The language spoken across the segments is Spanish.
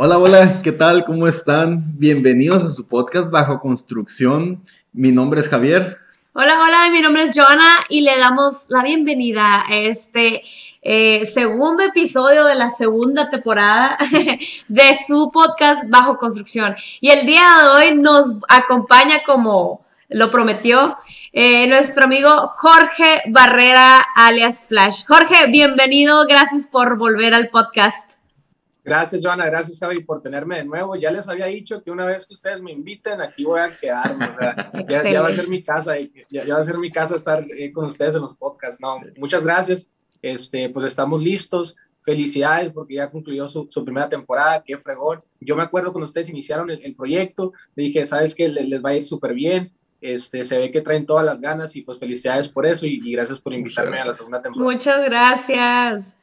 Hola, hola, ¿qué tal? ¿Cómo están? Bienvenidos a su podcast Bajo Construcción. Mi nombre es Javier. Hola, hola, mi nombre es Joana y le damos la bienvenida a este eh, segundo episodio de la segunda temporada de su podcast Bajo Construcción. Y el día de hoy nos acompaña como lo prometió eh, nuestro amigo Jorge Barrera alias Flash. Jorge, bienvenido, gracias por volver al podcast. Gracias, Joana. Gracias, Javi, por tenerme de nuevo. Ya les había dicho que una vez que ustedes me inviten, aquí voy a quedarme. O sea, ya, va a ser mi casa, ya, ya va a ser mi casa estar eh, con ustedes en los podcasts. No, muchas gracias. Este, pues estamos listos. Felicidades porque ya concluyó su, primera temporada. Qué fregón. Yo me acuerdo cuando ustedes iniciaron el, proyecto, le dije, sabes que les, les va a ir súper bien. Este, se ve que traen todas las ganas y pues felicidades por eso y, y gracias por invitarme a la segunda temporada. Muchas gracias.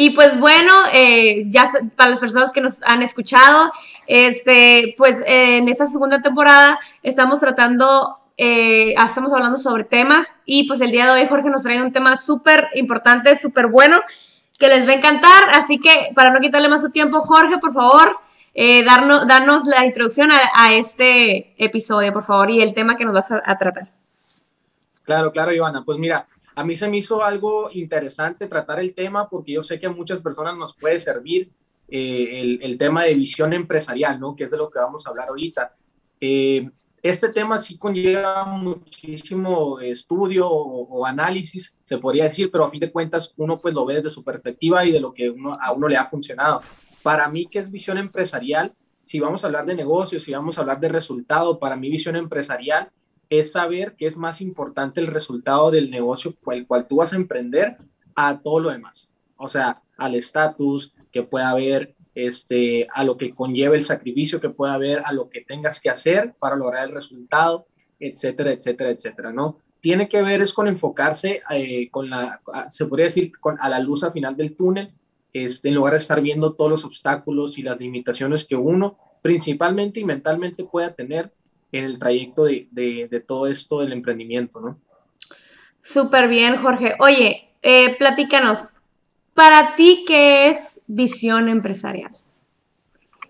Y pues bueno, eh, ya para las personas que nos han escuchado, este, pues en esta segunda temporada estamos tratando, eh, estamos hablando sobre temas y pues el día de hoy Jorge nos trae un tema súper importante, súper bueno, que les va a encantar. Así que para no quitarle más su tiempo, Jorge, por favor, eh, darnos, darnos la introducción a, este episodio, por favor, y el tema que nos vas a tratar. Claro, claro, Ivana. Pues mira, a mí se me hizo algo interesante tratar el tema porque yo sé que a muchas personas nos puede servir eh, el, tema de visión empresarial, ¿no? Que es de lo que vamos a hablar ahorita. Eh, este tema sí conlleva muchísimo estudio o, análisis, se podría decir, pero a fin de cuentas uno pues lo ve desde su perspectiva y de lo que a uno le ha funcionado. Para mí, ¿qué es visión empresarial? Si vamos a hablar de negocios, si vamos a hablar de resultado, para mí visión empresarial es saber que es más importante el resultado del negocio por el cual tú vas a emprender a todo lo demás. O sea, al estatus que pueda haber, este, a lo que conlleva el sacrificio que pueda haber, a lo que tengas que hacer para lograr el resultado, etcétera, etcétera, etcétera, ¿no? Tiene que ver es con enfocarse eh, con la, se podría decir, con, a la luz al final del túnel, este, en lugar de estar viendo todos los obstáculos y las limitaciones que uno principalmente y mentalmente pueda tener en el trayecto de, todo esto del emprendimiento, ¿no? Súper bien, Jorge. Oye, eh, platícanos, para ti, ¿qué es visión empresarial?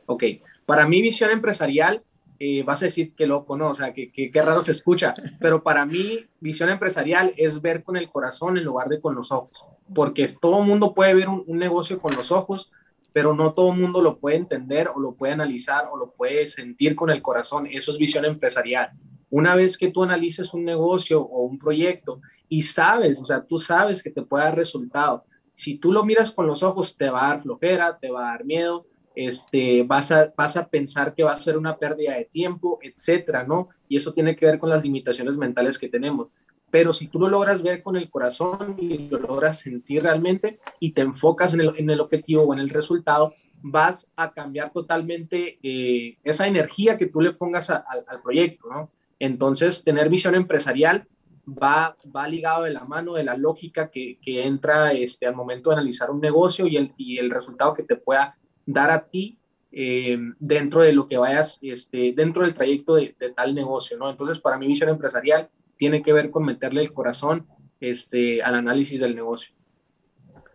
Ok, para mí visión empresarial, eh, vas a decir que loco, ¿no? O sea, que, que, raro se escucha, pero para mí visión empresarial es ver con el corazón en lugar de con los ojos, porque todo el mundo puede ver un, un negocio con los ojos, pero no todo mundo lo puede entender o lo puede analizar o lo puede sentir con el corazón. Eso es visión empresarial. Una vez que tú analices un negocio o un proyecto y sabes, o sea, tú sabes que te puede dar resultado, si tú lo miras con los ojos, te va a dar flojera, te va a dar miedo, este, vas, a, vas a pensar que va a ser una pérdida de tiempo, etcétera, ¿no? Y eso tiene que ver con las limitaciones mentales que tenemos pero si tú lo logras ver con el corazón y lo logras sentir realmente y te enfocas en el, en el objetivo o en el resultado, vas a cambiar totalmente eh, esa energía que tú le pongas al proyecto, ¿no? Entonces, tener visión empresarial va, va ligado de la mano de la lógica que, que entra este, al momento de analizar un negocio y el, y el resultado que te pueda dar a ti eh, dentro de lo que vayas, este, dentro del trayecto de, de, tal negocio, ¿no? Entonces, para mi visión empresarial tiene que ver con meterle el corazón este, al análisis del negocio.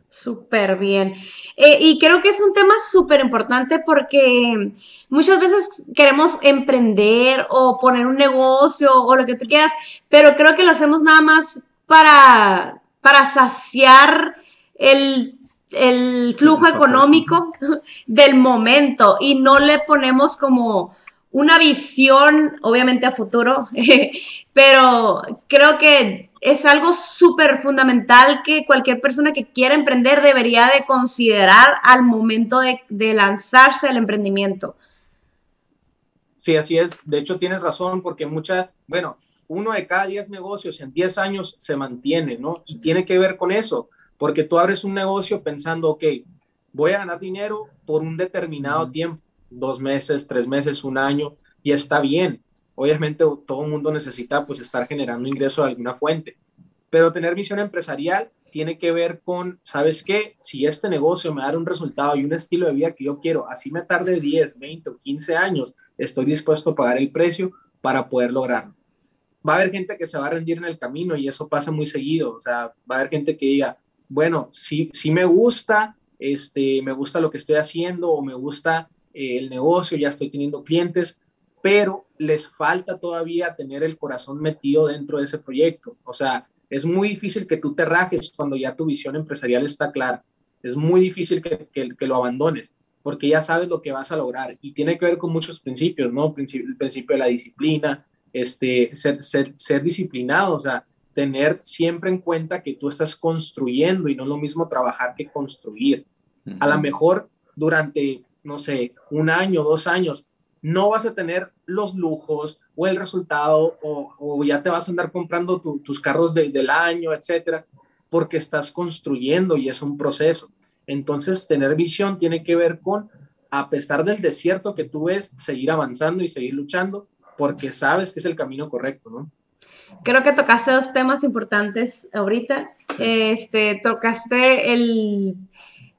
Súper bien. Eh, y creo que es un tema súper importante porque muchas veces queremos emprender o poner un negocio o lo que tú quieras, pero creo que lo hacemos nada más para, para saciar el, el flujo económico del momento y no le ponemos como una visión, obviamente a futuro, pero creo que es algo súper fundamental que cualquier persona que quiera emprender debería de considerar al momento de, lanzarse al emprendimiento. Sí, así es. De hecho, tienes razón porque mucha, bueno, uno de cada diez negocios en diez años se mantiene, ¿no? Y tiene que ver con eso, porque tú abres un negocio pensando, ok, voy a ganar dinero por un determinado tiempo dos meses, tres meses, un año, y está bien. Obviamente todo el mundo necesita pues estar generando ingreso de alguna fuente, pero tener visión empresarial tiene que ver con, ¿sabes qué? Si este negocio me da un resultado y un estilo de vida que yo quiero, así me tarde 10, 20 o 15 años, estoy dispuesto a pagar el precio para poder lograrlo. Va a haber gente que se va a rendir en el camino y eso pasa muy seguido. O sea, va a haber gente que diga, bueno, sí, sí me gusta, este, me gusta lo que estoy haciendo o me gusta eh, el negocio, ya estoy teniendo clientes, pero les falta todavía tener el corazón metido dentro de ese proyecto. O sea, es muy difícil que tú te rajes cuando ya tu visión empresarial está clara. Es muy difícil que, que, lo abandones porque ya sabes lo que vas a lograr y tiene que ver con muchos principios, ¿no? el principio de la disciplina, este, ser, ser, ser disciplinado, o sea, tener siempre en cuenta que tú estás construyendo y no es lo mismo trabajar que construir. A lo mejor durante, no sé, un año, dos años, no vas a tener los lujos o el resultado o, ya te vas a andar comprando tus carros del año, etcétera, porque estás construyendo y es un proceso. Entonces, tener visión tiene que ver con, a pesar del desierto que tú ves, seguir avanzando y seguir luchando porque sabes que es el camino correcto, ¿no? Creo que tocaste dos temas importantes ahorita. Este, tocaste el,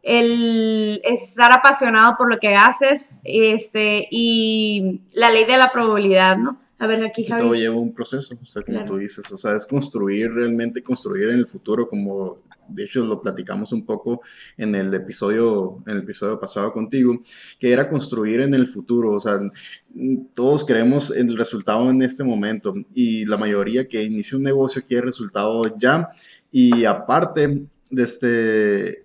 el estar apasionado por lo que haces este, y la ley de la probabilidad, ¿no? A ver, aquí Javi. Todo lleva un proceso, o sea, como tú dices, o sea, es construir realmente, construir en el futuro, como de hecho lo platicamos un poco en el episodio, en el episodio pasado contigo, que era construir en el futuro, o sea, todos queremos el resultado en este momento y la mayoría que inicia un negocio quiere resultado ya y aparte de este,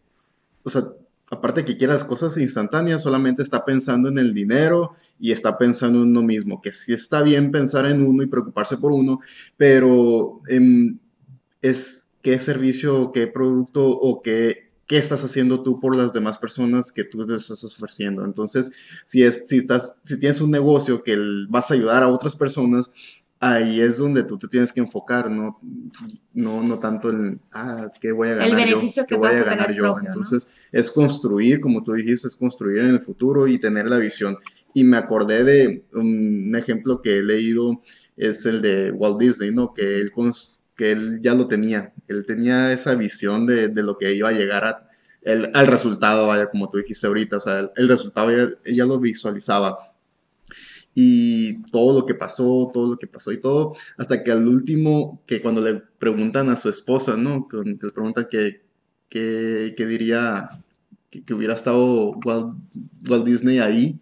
o sea, aparte que quiere las cosas instantáneas, solamente está pensando en el dinero y está pensando en uno mismo, que sí está bien pensar en uno y preocuparse por uno, pero em, es qué servicio, qué producto o qué, qué estás haciendo tú por las demás personas que tú les estás ofreciendo. Entonces, si, es, si, estás, si tienes un negocio que vas a ayudar a otras personas, ahí es donde tú te tienes que enfocar, no, no, no tanto en, ah, ¿qué voy a ganar El beneficio yo? ¿Qué voy a ganar yo? Entonces, es construir, como tú dijiste, es construir en el futuro y tener la visión. Y me acordé de un ejemplo que he leído, es el de Walt Disney, ¿no? Que él que él ya lo tenía, él tenía esa visión de, de lo que iba a llegar a, el, al resultado, vaya, como tú dijiste ahorita, o sea, el, resultado ya, ya, lo visualizaba. Y todo lo que pasó, todo lo que pasó y todo, hasta que al último, que cuando le preguntan a su esposa, ¿no? Que le preguntan qué que, diría que, hubiera estado Walt, Walt Disney ahí,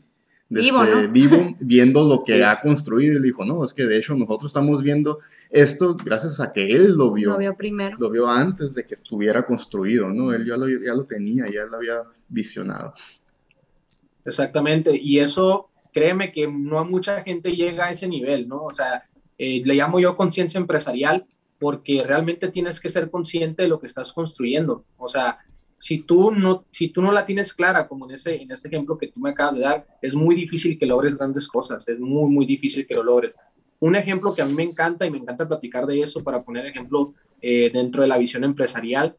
vivo, este, vivo, viendo lo que ha construido. Y le dijo, no, es que de hecho nosotros estamos viendo esto gracias a que él lo vio. Lo vio primero. Lo vio antes de que estuviera construido, ¿no? Él ya lo, ya lo tenía, ya lo había visionado. Exactamente, y eso, créeme que no mucha gente llega a ese nivel, ¿no? O sea, eh, le llamo yo conciencia empresarial porque realmente tienes que ser consciente de lo que estás construyendo. O sea, si tú no, si tú no la tienes clara, como en ese, en ese ejemplo que tú me acabas de dar, es muy difícil que logres grandes cosas, es muy, muy difícil que lo logres. Un ejemplo que a mí me encanta y me encanta platicar de eso para poner ejemplo eh, dentro de la visión empresarial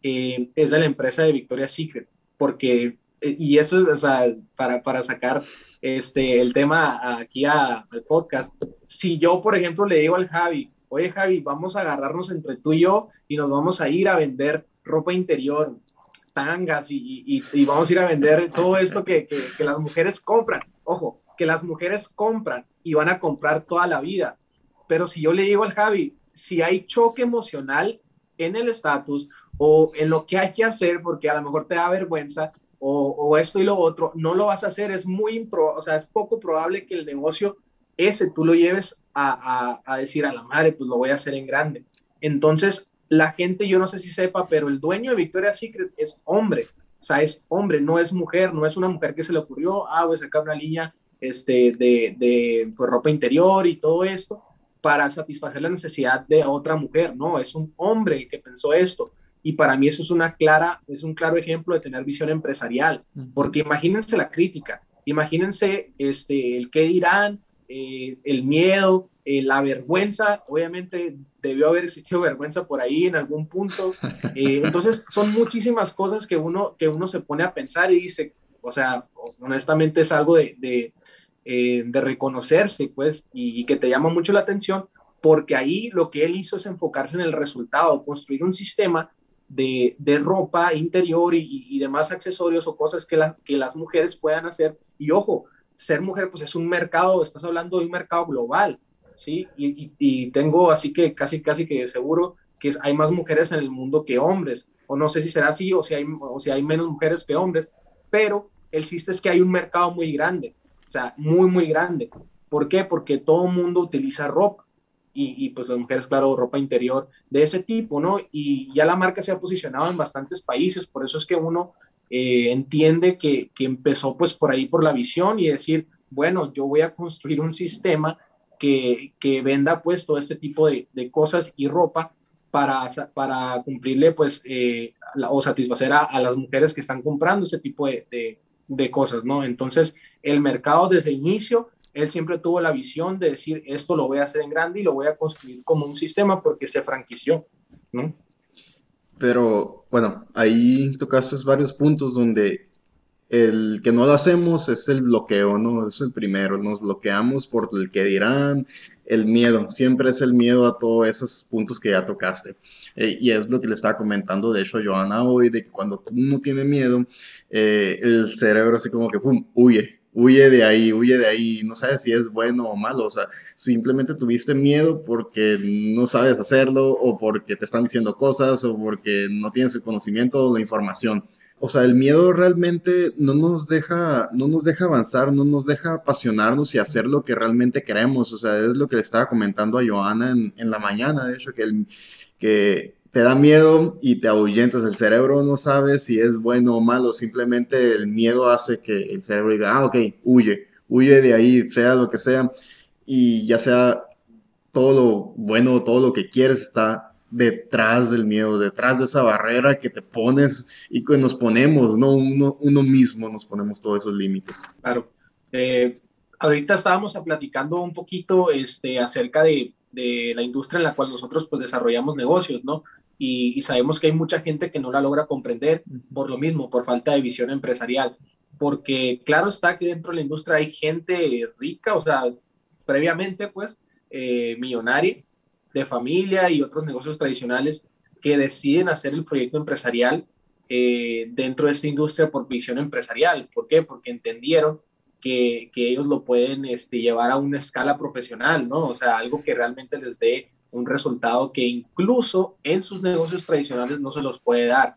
eh, es de la empresa de Victoria's Secret, porque, eh, y eso es, o sea, para, para sacar este, el tema aquí al podcast, si yo, por ejemplo, le digo al Javi, oye Javi, vamos a agarrarnos entre tú y yo y nos vamos a ir a vender ropa interior, tangas y, y, y vamos a ir a vender todo esto que, que, que las mujeres compran. Ojo, que las mujeres compran y van a comprar toda la vida. Pero si yo le digo al Javi, si hay choque emocional en el estatus o en lo que hay que hacer, porque a lo mejor te da vergüenza o, esto y lo otro, no lo vas a hacer. Es muy, impro, o sea, es poco probable que el negocio ese tú lo lleves a, a, decir a la madre, pues lo voy a hacer en grande. Entonces, la gente, yo no sé si sepa, pero el dueño de Victoria's Secret es hombre. O sea, es hombre, no es mujer, no es una mujer que se le ocurrió, ah, voy a sacar una línea este, de, de pues, ropa interior y todo esto para satisfacer la necesidad de otra mujer, no, es un hombre el que pensó esto. Y para mí eso es una clara, es un claro ejemplo de tener visión empresarial, porque imagínense la crítica, imagínense este, el qué dirán, eh, el miedo, eh, la vergüenza, obviamente debió haber existido vergüenza por ahí en algún punto. Eh, entonces son muchísimas cosas que uno, que uno se pone a pensar y dice, o sea, honestamente es algo de, de, eh, reconocerse, pues, y, que te llama mucho la atención, porque ahí lo que él hizo es enfocarse en el resultado, construir un sistema de, de ropa interior y, y, demás accesorios o cosas que, que las mujeres puedan hacer. Y ojo, ser mujer, pues es un mercado, estás hablando de un mercado global, ¿sí? Y, y tengo así que casi, casi que seguro que hay más mujeres en el mundo que hombres o no sé si será así o si hay, o si hay menos mujeres que hombres, pero el chiste es que hay un mercado muy grande, o sea, muy, muy grande. ¿Por qué? Porque todo mundo utiliza ropa. Y, y, pues las mujeres, claro, ropa interior de ese tipo, ¿no? Y ya la marca se ha posicionado en bastantes países, por eso es que uno eh, entiende que, que, empezó pues por ahí por la visión y decir, bueno, yo voy a construir un sistema que, que venda pues todo este tipo de, de, cosas y ropa para, para cumplirle pues eh, o satisfacer a, a, las mujeres que están comprando ese tipo de, de, de cosas, ¿no? Entonces, el mercado desde el inicio él siempre tuvo la visión de decir, esto lo voy a hacer en grande y lo voy a construir como un sistema porque se franquició, ¿no? Pero bueno, ahí tocaste varios puntos donde el que no lo hacemos es el bloqueo, ¿no? Es el primero, nos bloqueamos por el que dirán, el miedo, siempre es el miedo a todos esos puntos que ya tocaste. Eh, y es lo que le estaba comentando, de hecho, Joana hoy, de que cuando uno tiene miedo, eh, el cerebro así como que, ¡pum!, huye, huye de ahí, huye de ahí, no sabes si es bueno o malo, o sea, simplemente tuviste miedo porque no sabes hacerlo o porque te están diciendo cosas o porque no tienes el conocimiento o la información. O sea, el miedo realmente no nos deja, no nos deja avanzar, no nos deja apasionarnos y hacer lo que realmente queremos. O sea, es lo que le estaba comentando a Joana en, en la mañana, de hecho, que, el, que te da miedo y te ahuyentas. El cerebro no sabe si es bueno o malo, simplemente el miedo hace que el cerebro diga, ah, ok, huye, huye de ahí, sea lo que sea, y ya sea todo lo bueno todo lo que quieres está detrás del miedo, detrás de esa barrera que te pones y que nos ponemos, ¿no? Uno, uno mismo nos ponemos todos esos límites. Claro. Eh, ahorita estábamos platicando un poquito este, acerca de, de, la industria en la cual nosotros pues desarrollamos negocios, ¿no? Y, sabemos que hay mucha gente que no la logra comprender por lo mismo, por falta de visión empresarial, porque claro está que dentro de la industria hay gente rica, o sea, previamente pues eh, millonaria, de familia y otros negocios tradicionales que deciden hacer el proyecto empresarial eh, dentro de esta industria por visión empresarial. ¿Por qué? Porque entendieron que, que, ellos lo pueden este, llevar a una escala profesional, ¿no? O sea, algo que realmente les dé un resultado que incluso en sus negocios tradicionales no se los puede dar.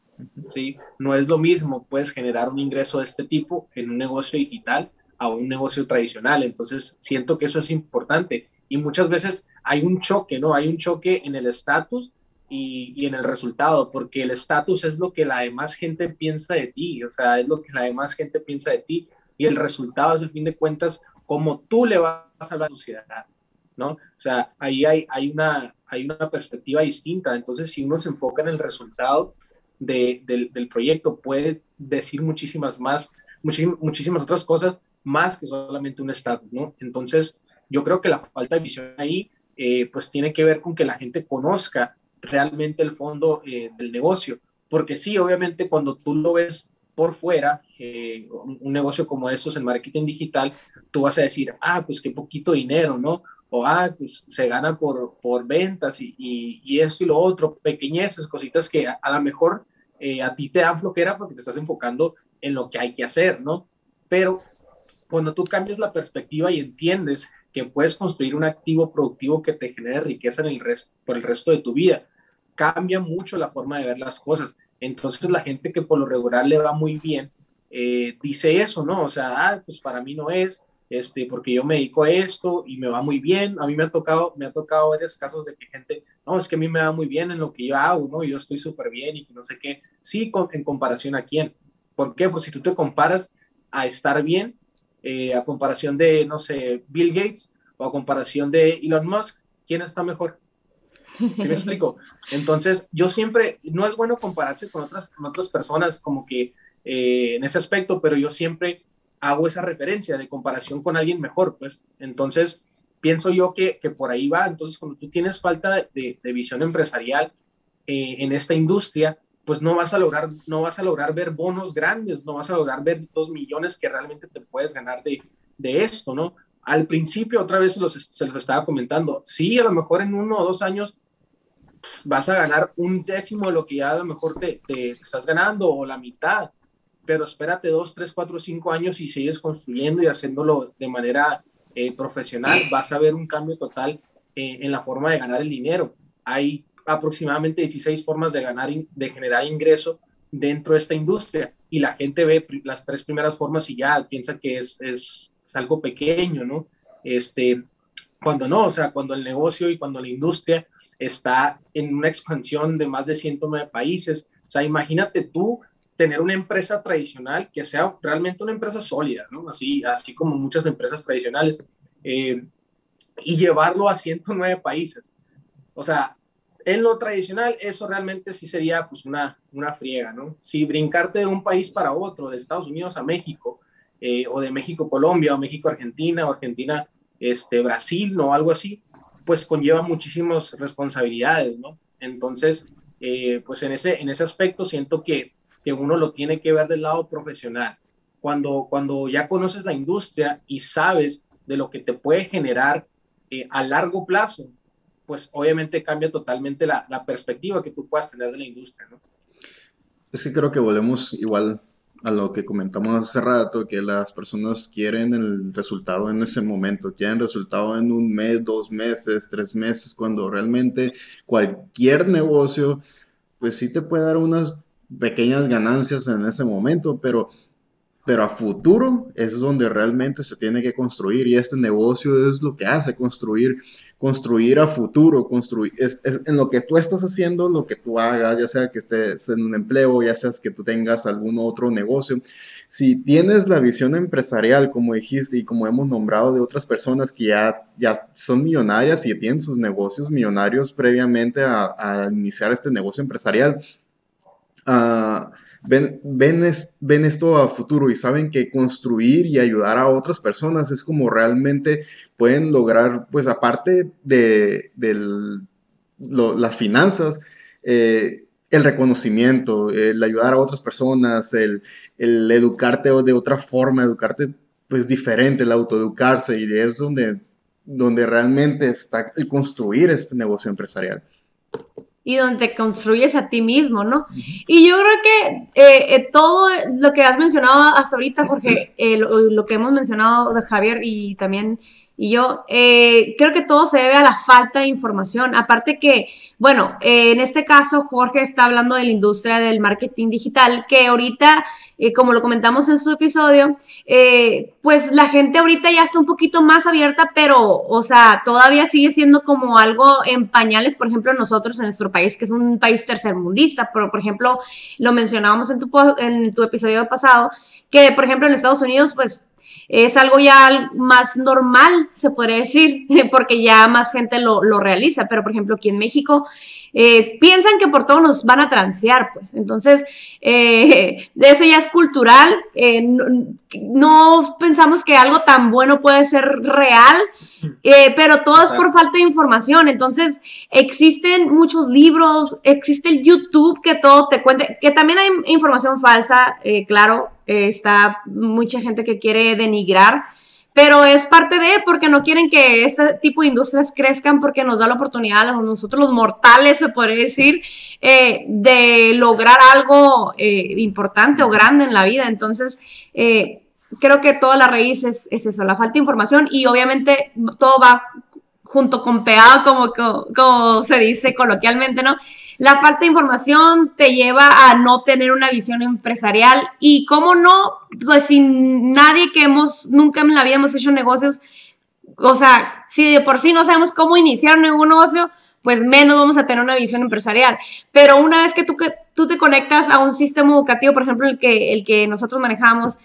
¿sí? No es lo mismo, puedes generar un ingreso de este tipo en un negocio digital a un negocio tradicional. Entonces, siento que eso es importante. Y muchas veces hay un choque, ¿no? Hay un choque en el estatus y, y, en el resultado, porque el estatus es lo que la demás gente piensa de ti, o sea, es lo que la demás gente piensa de ti. Y el resultado es, al fin de cuentas, como tú le vas a la sociedad. ¿No? O sea, ahí hay, hay, una, hay una perspectiva distinta. Entonces, si uno se enfoca en el resultado de, del, del, proyecto, puede decir muchísimas más, muchísimas, muchísimas otras cosas más que solamente un estatus, ¿no? Entonces, yo creo que la falta de visión ahí, eh, pues tiene que ver con que la gente conozca realmente el fondo eh, del negocio. Porque sí, obviamente, cuando tú lo ves por fuera, eh, un, negocio como estos en marketing digital, tú vas a decir, ah, pues qué poquito dinero, ¿no? O ah, pues se gana por, por ventas y, y, esto y lo otro, pequeñeces, cositas que a, a lo mejor eh, a ti te dan flojera porque te estás enfocando en lo que hay que hacer, ¿no? Pero cuando tú cambias la perspectiva y entiendes que puedes construir un activo productivo que te genere riqueza en el resto, por el resto de tu vida, cambia mucho la forma de ver las cosas. Entonces la gente que por lo regular le va muy bien, eh, dice eso, ¿no? O sea, ah, pues para mí no es, este, porque yo me dedico a esto y me va muy bien. A mí me ha tocado, me ha tocado varios casos de que gente, no, es que a mí me va muy bien en lo que yo hago, ¿no? Yo estoy súper bien y no sé qué. Sí, con, en comparación a quién. ¿Por qué? Porque si tú te comparas a estar bien, eh, a comparación de, no sé, Bill Gates o a comparación de Elon Musk, ¿quién está mejor? ¿Sí me explico? Entonces, yo siempre, no es bueno compararse con otras, con otras personas como que eh, en ese aspecto, pero yo siempre hago esa referencia de comparación con alguien mejor, pues. Entonces, pienso yo que, que por ahí va. Entonces, cuando tú tienes falta de, visión empresarial eh, en esta industria, pues no vas a lograr, no vas a lograr ver bonos grandes, no vas a lograr ver dos millones que realmente te puedes ganar de, de esto, ¿no? Al principio, otra vez los, se los estaba comentando, sí, a lo mejor en uno o dos años pues, vas a ganar un décimo de lo que ya a lo mejor te, te estás ganando o la mitad, pero espérate dos, tres, cuatro, cinco años y sigues construyendo y haciéndolo de manera eh, profesional, vas a ver un cambio total eh, en la forma de ganar el dinero. Hay, aproximadamente 16 formas de ganar, de generar ingreso dentro de esta industria y la gente ve las tres primeras formas y ya piensa que es, es, es algo pequeño, ¿no? Este, cuando no, o sea, cuando el negocio y cuando la industria está en una expansión de más de 109 países, o sea, imagínate tú tener una empresa tradicional que sea realmente una empresa sólida, ¿no? Así, así como muchas empresas tradicionales, eh, y llevarlo a 109 países. O sea, en lo tradicional, eso realmente sí sería pues una, una friega, ¿no? Si brincarte de un país para otro, de Estados Unidos a México, eh, o de México Colombia, o México Argentina, o Argentina este, Brasil, ¿no? Algo así, pues conlleva muchísimas responsabilidades, ¿no? Entonces, eh, pues en ese, en ese aspecto siento que, que uno lo tiene que ver del lado profesional. Cuando, cuando ya conoces la industria y sabes de lo que te puede generar eh, a largo plazo, pues obviamente cambia totalmente la, la, perspectiva que tú puedas tener de la industria, ¿no? Es que creo que volvemos igual a lo que comentamos hace rato, que las personas quieren el resultado en ese momento, quieren resultado en un mes, dos meses, tres meses, cuando realmente cualquier negocio, pues sí te puede dar unas pequeñas ganancias en ese momento, pero pero a futuro es donde realmente se tiene que construir y este negocio es lo que hace construir, construir a futuro, construir, es, en lo que tú estás haciendo, lo que tú hagas, ya sea que estés en un empleo, ya sea que tú tengas algún otro negocio, si tienes la visión empresarial, como dijiste y como hemos nombrado de otras personas que ya, ya son millonarias y tienen sus negocios millonarios previamente a, a iniciar este negocio empresarial, uh, ven, ven, esto a futuro y saben que construir y ayudar a otras personas es como realmente pueden lograr, pues aparte de, las finanzas, eh, el reconocimiento, el ayudar a otras personas, el, el educarte de otra forma, educarte pues diferente, el autoeducarse y es donde, donde realmente está el construir este negocio empresarial y donde te construyes a ti mismo, ¿no? Y yo creo que eh, eh, todo lo que has mencionado hasta ahorita, Jorge, eh, lo, que hemos mencionado de Javier y también y yo eh, creo que todo se debe a la falta de información. Aparte que, bueno, eh, en este caso Jorge está hablando de la industria del marketing digital, que ahorita, eh, como lo comentamos en su episodio, pues la gente ahorita ya está un poquito más abierta, pero, o sea, todavía sigue siendo como algo en pañales, por ejemplo, nosotros en nuestro país, que es un país tercermundista, pero, por ejemplo, lo mencionábamos en tu, en tu episodio pasado, que, por ejemplo, en Estados Unidos, pues es algo ya más normal, se podría decir, porque ya más gente lo, realiza, pero por ejemplo aquí en México eh, piensan que por todo nos van a transear, pues. Entonces, eh, de eso ya es cultural. Eh, no, pensamos que algo tan bueno puede ser real, pero todo es por falta de información. Entonces, existen muchos libros, existe el YouTube que todo te cuente, que también hay información falsa, claro, está mucha gente que quiere denigrar pero es parte de, porque no quieren que este tipo de industrias crezcan, porque nos da la oportunidad a nosotros los mortales, se podría decir, eh, de lograr algo eh, importante o grande en la vida. Entonces, eh, creo que toda la raíz es, es, eso, la falta de información y obviamente todo va junto con pegado, como, como, se dice coloquialmente, ¿no? La falta de información te lleva a no tener una visión empresarial y cómo no, pues sin nadie que hemos, nunca en la vida hemos hecho negocios, o sea, si de por sí no sabemos cómo iniciar un negocio, pues menos vamos a tener una visión empresarial. Pero una vez que tú, que tú te conectas a un sistema educativo, por ejemplo, el que, el que nosotros manejamos,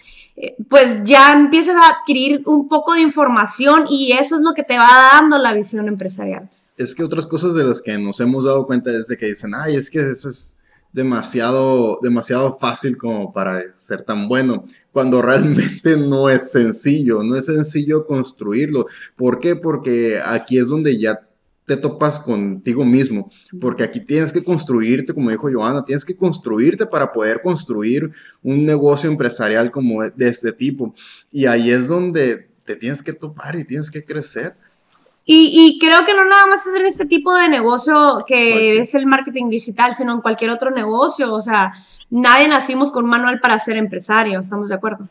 pues ya empiezas a adquirir un poco de información y eso es lo que te va dando la visión empresarial. Es que otras cosas de las que nos hemos dado cuenta es de que dicen, ay, es que eso es demasiado, demasiado fácil como para ser tan bueno, cuando realmente no es sencillo, no es sencillo construirlo. ¿Por qué? Porque aquí es donde ya te topas contigo mismo, porque aquí tienes que construirte, como dijo Joana, tienes que construirte para poder construir un negocio empresarial como de este tipo. Y ahí es donde te tienes que topar y tienes que crecer. Y, creo que no nada más es en este tipo de negocio que es el marketing digital, sino en cualquier otro negocio. O sea, nadie nacimos con un manual para ser empresario, ¿estamos de acuerdo?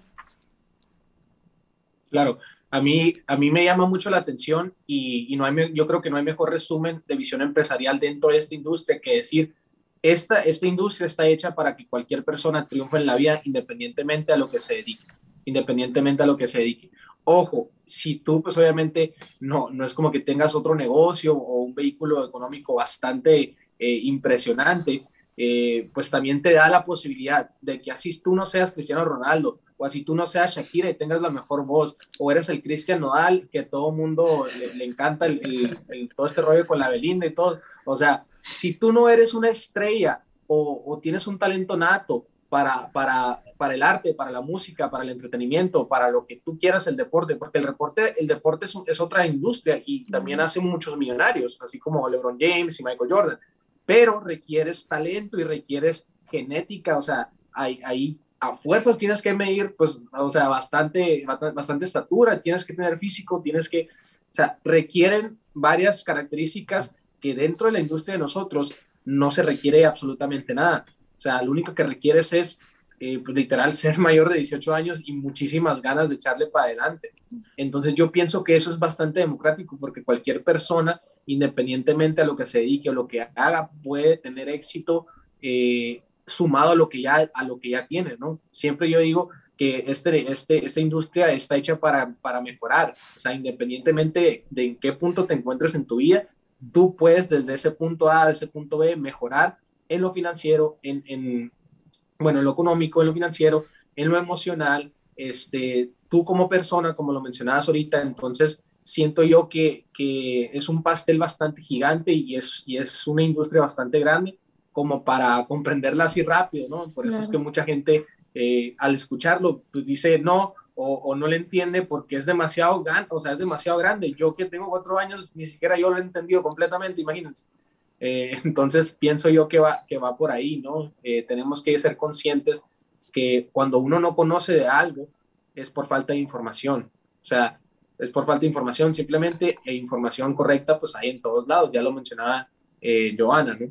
Claro, a mí, a mí me llama mucho la atención y, no hay, yo creo que no hay mejor resumen de visión empresarial dentro de esta industria que decir, esta, esta industria está hecha para que cualquier persona triunfe en la vida independientemente a lo que se dedique, independientemente a lo que se dedique. Ojo, si tú pues obviamente no, no es como que tengas otro negocio o un vehículo económico bastante eh, impresionante, eh, pues también te da la posibilidad de que así tú no seas Cristiano Ronaldo o así tú no seas Shakira y tengas la mejor voz o eres el Cristian Nodal que todo mundo le, encanta el, todo este rollo con la Belinda y todo. O sea, si tú no eres una estrella o, o tienes un talento nato para, para, para el arte, para la música, para el entretenimiento, para lo que tú quieras el deporte, porque el deporte, el deporte es, es otra industria y también hace muchos millonarios, así como LeBron James y Michael Jordan pero requieres talento y requieres genética, o sea, ahí, a fuerzas tienes que medir, pues, o sea, bastante, bastante estatura, tienes que tener físico, tienes que, o sea, requieren varias características que dentro de la industria de nosotros no se requiere absolutamente nada. O sea, lo único que requieres es eh, pues, literal ser mayor de 18 años y muchísimas ganas de echarle para adelante. Entonces yo pienso que eso es bastante democrático porque cualquier persona, independientemente a lo que se dedique o lo que haga, puede tener éxito eh, sumado a lo que ya a lo que ya tiene, ¿no? Siempre yo digo que este, este, esta industria está hecha para, para mejorar, o sea, independientemente de en qué punto te encuentres en tu vida, tú puedes desde ese punto A a ese punto B mejorar en lo financiero, en, en, bueno, en lo económico, en lo financiero, en lo emocional, este, tú como persona, como lo mencionabas ahorita, entonces siento yo que, que es un pastel bastante gigante y es, y es una industria bastante grande como para comprenderla así rápido, ¿no? Por eso es que mucha gente eh, al escucharlo, pues dice no o, o, no le entiende porque es demasiado, o sea, es demasiado grande. Yo que tengo cuatro años, ni siquiera yo lo he entendido completamente, imagínense. Eh, entonces pienso yo que va, que va por ahí, ¿no? Eh, tenemos que ser conscientes que cuando uno no conoce de algo es por falta de información, o sea, es por falta de información simplemente e información correcta pues hay en todos lados, ya lo mencionaba eh, Joana, ¿no?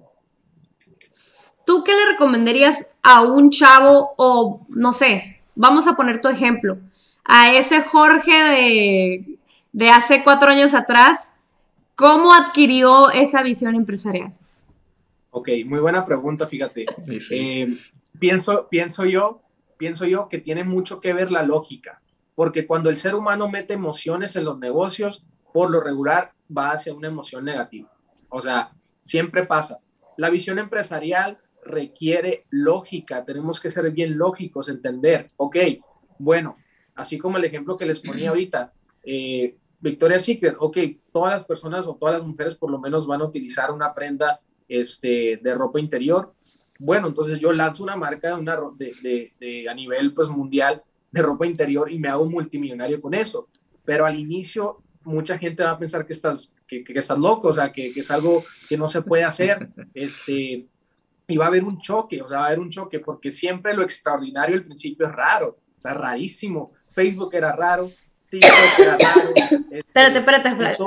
¿Tú qué le recomendarías a un chavo o no sé, vamos a poner tu ejemplo, a ese Jorge de, de hace cuatro años atrás ¿Cómo adquirió esa visión empresarial? Ok, muy buena pregunta, fíjate. Eh, pienso, pienso, yo, pienso yo que tiene mucho que ver la lógica, porque cuando el ser humano mete emociones en los negocios, por lo regular va hacia una emoción negativa. O sea, siempre pasa. La visión empresarial requiere lógica, tenemos que ser bien lógicos, entender, ok, bueno, así como el ejemplo que les ponía ahorita, eh, Victoria's Secret, ok, todas las personas o todas las mujeres por lo menos van a utilizar una prenda este, de ropa interior. Bueno, entonces yo lanzo una marca una, de, de, a nivel pues, mundial de ropa interior y me hago multimillonario con eso. Pero al inicio mucha gente va a pensar que estás, que, que estás loco, o sea, que, que, es algo que no se puede hacer. Este, y va a haber un choque, o sea, va a haber un choque porque siempre lo extraordinario al principio es raro, o sea, rarísimo. Facebook era raro, este, espérate, espérate,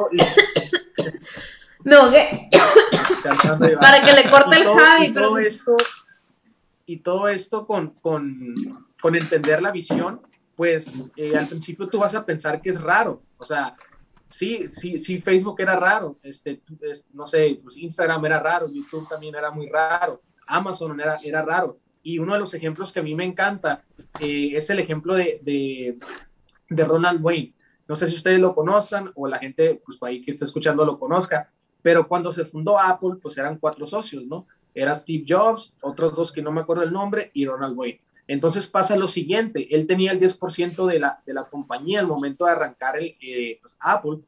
No, ¿qué? Para que le corte el Javi. Y todo esto, y todo esto con, con, con entender la visión, pues eh, al principio tú vas a pensar que es raro. O sea, sí, sí, sí, Facebook era raro. Este, no sé, pues Instagram era raro, YouTube también era muy raro, Amazon era, era raro. Y uno de los ejemplos que a mí me encanta eh, es el ejemplo de, de Ronald Wayne. No sé si ustedes lo conozcan o la gente, pues ahí que está escuchando lo conozca, pero cuando se fundó Apple, pues eran cuatro socios, ¿no? Era Steve Jobs, otros dos que no me acuerdo el nombre, y Ronald Wayne. Entonces pasa lo siguiente, él tenía el 10% de la, de la compañía al momento de arrancar el, eh, pues, Apple,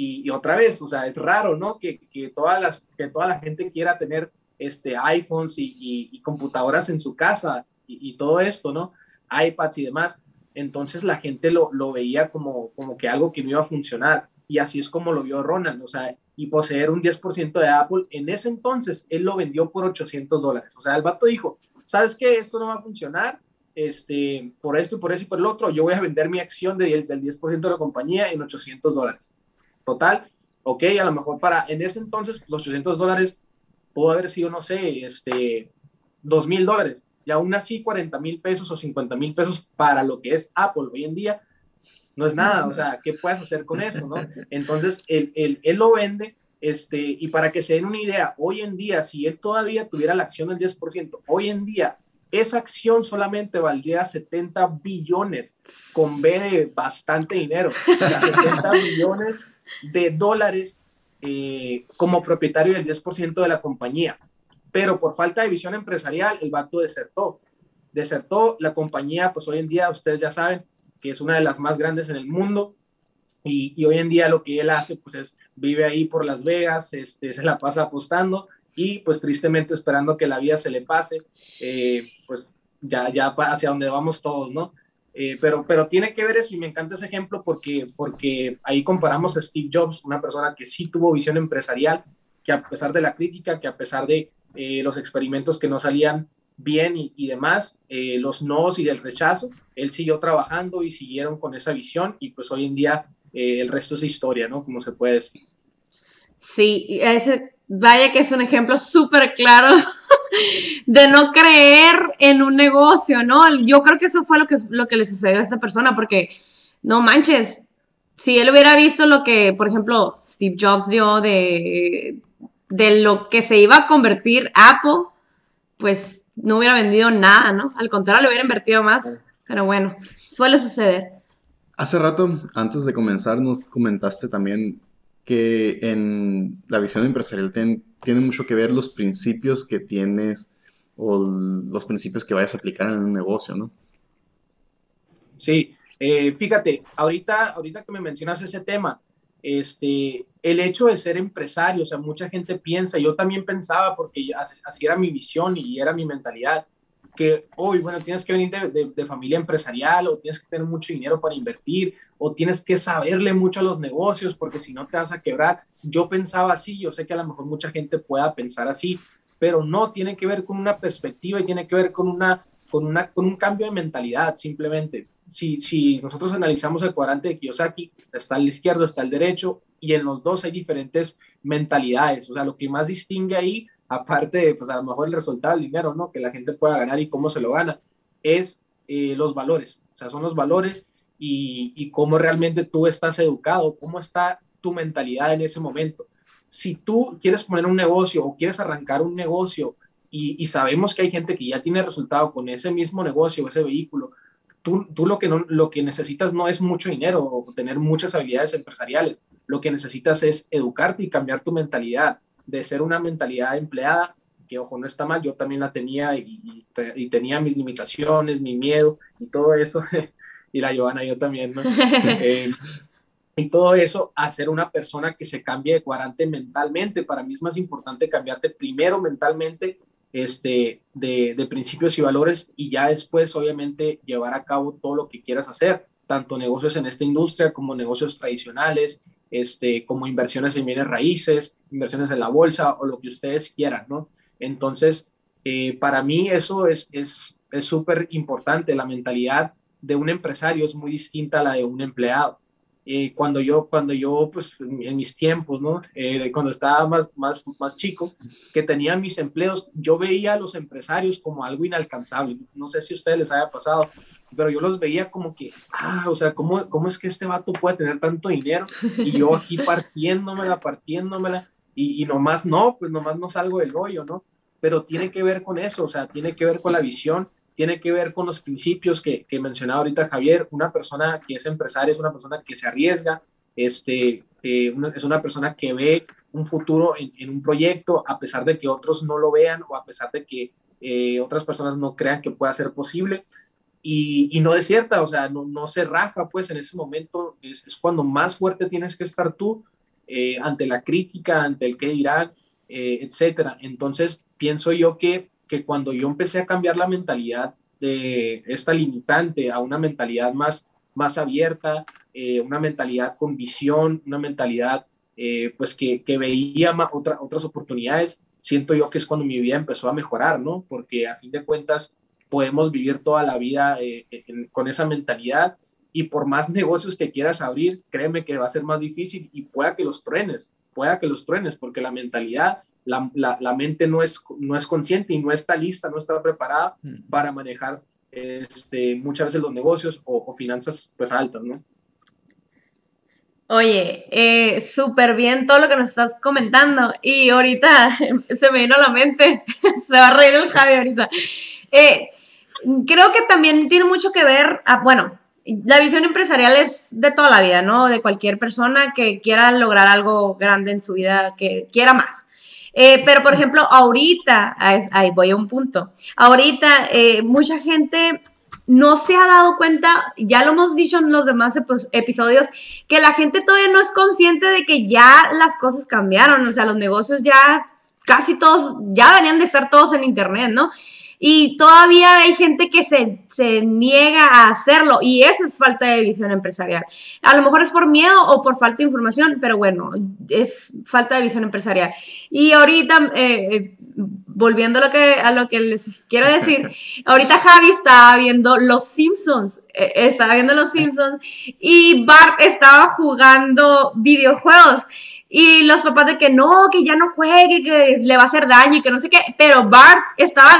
y, otra vez, o sea, es raro, ¿no? Que, que, todas las, que toda la gente quiera tener este, iPhones y, computadoras en su casa y, y, todo esto, ¿no? iPads y demás entonces la gente lo, veía como, como que algo que no iba a funcionar. Y así es como lo vio Ronald, o sea, y poseer un 10% de Apple, en ese entonces él lo vendió por 800 dólares. O sea, el vato dijo, ¿sabes qué? Esto no va a funcionar, este, por esto y por eso y por el otro, yo voy a vender mi acción del, del 10% de la compañía en 800 dólares. Total, ok, a lo mejor para, en ese entonces, los 800 dólares pudo haber sido, no sé, este, 2 mil dólares y aún así 40 mil pesos o 50 mil pesos para lo que es Apple hoy en día no es nada, o sea, ¿qué puedes hacer con eso, no? Entonces, él, él, él lo vende, este, y para que se den una idea, hoy en día, si él todavía tuviera la acción del 10%, hoy en día, esa acción solamente valdría 70 billones, con B de bastante dinero, o sea, 70 billones de dólares eh, como propietario del 10% de la compañía. Pero por falta de visión empresarial, el vato desertó. Desertó la compañía, pues hoy en día ustedes ya saben que es una de las más grandes en el mundo. Y, y hoy en día lo que él hace, pues es vive ahí por Las Vegas, este, se la pasa apostando y pues tristemente esperando que la vida se le pase, eh, pues ya, ya hacia donde vamos todos, ¿no? Eh, pero, pero tiene que ver eso y me encanta ese ejemplo porque, porque ahí comparamos a Steve Jobs, una persona que sí tuvo visión empresarial, que a pesar de la crítica, que a pesar de eh, los experimentos que no salían bien y, demás, eh, los nos y del rechazo, él siguió trabajando y siguieron con esa visión y pues hoy en día el resto es historia, ¿no? Como se puede decir. Sí, ese, vaya que es un ejemplo súper claro de no creer en un negocio, ¿no? Yo creo que eso fue lo que, lo que le sucedió a esta persona, porque no manches, si él hubiera visto lo que, por ejemplo, Steve Jobs dio de, de lo que se iba a convertir Apple, pues no hubiera vendido nada, ¿no? Al contrario, le hubiera invertido más, pero bueno, suele suceder. Hace rato, antes de comenzar, nos comentaste también que en la visión empresarial tiene mucho que ver los principios que tienes o los principios que vayas a aplicar en un negocio, ¿no? Sí, eh, fíjate, ahorita, ahorita que me mencionas ese tema, este, el hecho de ser empresario, o sea, mucha gente piensa, yo también pensaba, porque así era mi visión y era mi mentalidad, que hoy, bueno, tienes que venir de, familia empresarial o tienes que tener mucho dinero para invertir o tienes que saberle mucho a los negocios porque si no te vas a quebrar. Yo pensaba así, yo sé que a lo mejor mucha gente pueda pensar así, pero no, tiene que ver con una perspectiva y tiene que ver con, una, con, una, con un cambio de mentalidad simplemente. Si, si nosotros analizamos el cuadrante de Kiyosaki, está al izquierdo, está el derecho y en los dos hay diferentes mentalidades. O sea, lo que más distingue ahí aparte pues a lo mejor el resultado del dinero, ¿no? Que la gente pueda ganar y cómo se lo gana, es eh, los valores, o sea, son los valores y, y, cómo realmente tú estás educado, cómo está tu mentalidad en ese momento. Si tú quieres poner un negocio o quieres arrancar un negocio y, y sabemos que hay gente que ya tiene resultado con ese mismo negocio o ese vehículo, tú, tú lo, que no, lo que necesitas no es mucho dinero o tener muchas habilidades empresariales, lo que necesitas es educarte y cambiar tu mentalidad de ser una mentalidad empleada, que ojo, no está mal, yo también la tenía y, tenía mis limitaciones, mi miedo y todo eso, y la Giovanna yo también, ¿no? Eh, y todo eso a ser una persona que se cambie de cuadrante mentalmente. Para mí es más importante cambiarte primero mentalmente este, de, de, principios y valores y ya después, obviamente, llevar a cabo todo lo que quieras hacer, tanto negocios en esta industria como negocios tradicionales, este, como inversiones en bienes raíces, inversiones en la bolsa o lo que ustedes quieran, ¿no? Entonces, eh, para mí eso es súper es, importante. La mentalidad de un empresario es muy distinta a la de un empleado. Eh, cuando yo, cuando yo, pues en mis tiempos, ¿no? Eh, cuando estaba más, más, más chico, que tenía mis empleos, yo veía a los empresarios como algo inalcanzable. No sé si a ustedes les haya pasado, pero yo los veía como que, ah, o sea, ¿cómo, cómo es que este vato puede tener tanto dinero? Y yo aquí partiéndomela, partiéndomela, y, y nomás no, pues nomás no salgo del hoyo, ¿no? Pero tiene que ver con eso, o sea, tiene que ver con la visión tiene que ver con los principios que, que mencionaba ahorita Javier. Una persona que es empresaria es una persona que se arriesga, este, eh, es una persona que ve un futuro en, un proyecto a pesar de que otros no lo vean o a pesar de que eh, otras personas no crean que pueda ser posible. Y, y no cierta, o sea, no, se raja, pues en ese momento es, cuando más fuerte tienes que estar tú eh, ante la crítica, ante el que dirán, etcétera. Entonces, pienso yo que que cuando yo empecé a cambiar la mentalidad de esta limitante a una mentalidad más, más abierta, eh, una mentalidad con visión, una mentalidad eh, pues que, que veía otra, otras oportunidades, siento yo que es cuando mi vida empezó a mejorar, ¿no? Porque a fin de cuentas podemos vivir toda la vida eh, con esa mentalidad y por más negocios que quieras abrir, créeme que va a ser más difícil y pueda que los truenes, pueda que los truenes, porque la mentalidad la, mente no es, no es consciente y no está lista, no está preparada mm. para manejar este, muchas veces los negocios o, finanzas pues altas, ¿no? Oye, eh, súper bien todo lo que nos estás comentando. Y ahorita se me vino a la mente, se va a reír el Javi ahorita. Eh, creo que también tiene mucho que ver, ah, bueno, la visión empresarial es de toda la vida, ¿no? De cualquier persona que quiera lograr algo grande en su vida, que quiera más. Eh, pero, por ejemplo, ahorita, ahí voy a un punto, ahorita mucha gente no se ha dado cuenta, ya lo hemos dicho en los demás episodios, que la gente todavía no es consciente de que ya las cosas cambiaron, o sea, los negocios ya casi todos, ya venían de estar todos en Internet, ¿no? Y todavía hay gente que se, se, niega a hacerlo y eso es falta de visión empresarial. A lo mejor es por miedo o por falta de información, pero bueno, es falta de visión empresarial. Y ahorita, eh, eh, volviendo a lo, que, a lo que les quiero decir, ahorita Javi estaba viendo Los Simpsons, eh, estaba viendo Los Simpsons y Bart estaba jugando videojuegos. Y los papás de que no, que ya no juegue, que le va a hacer daño y que no sé qué. Pero Bart estaba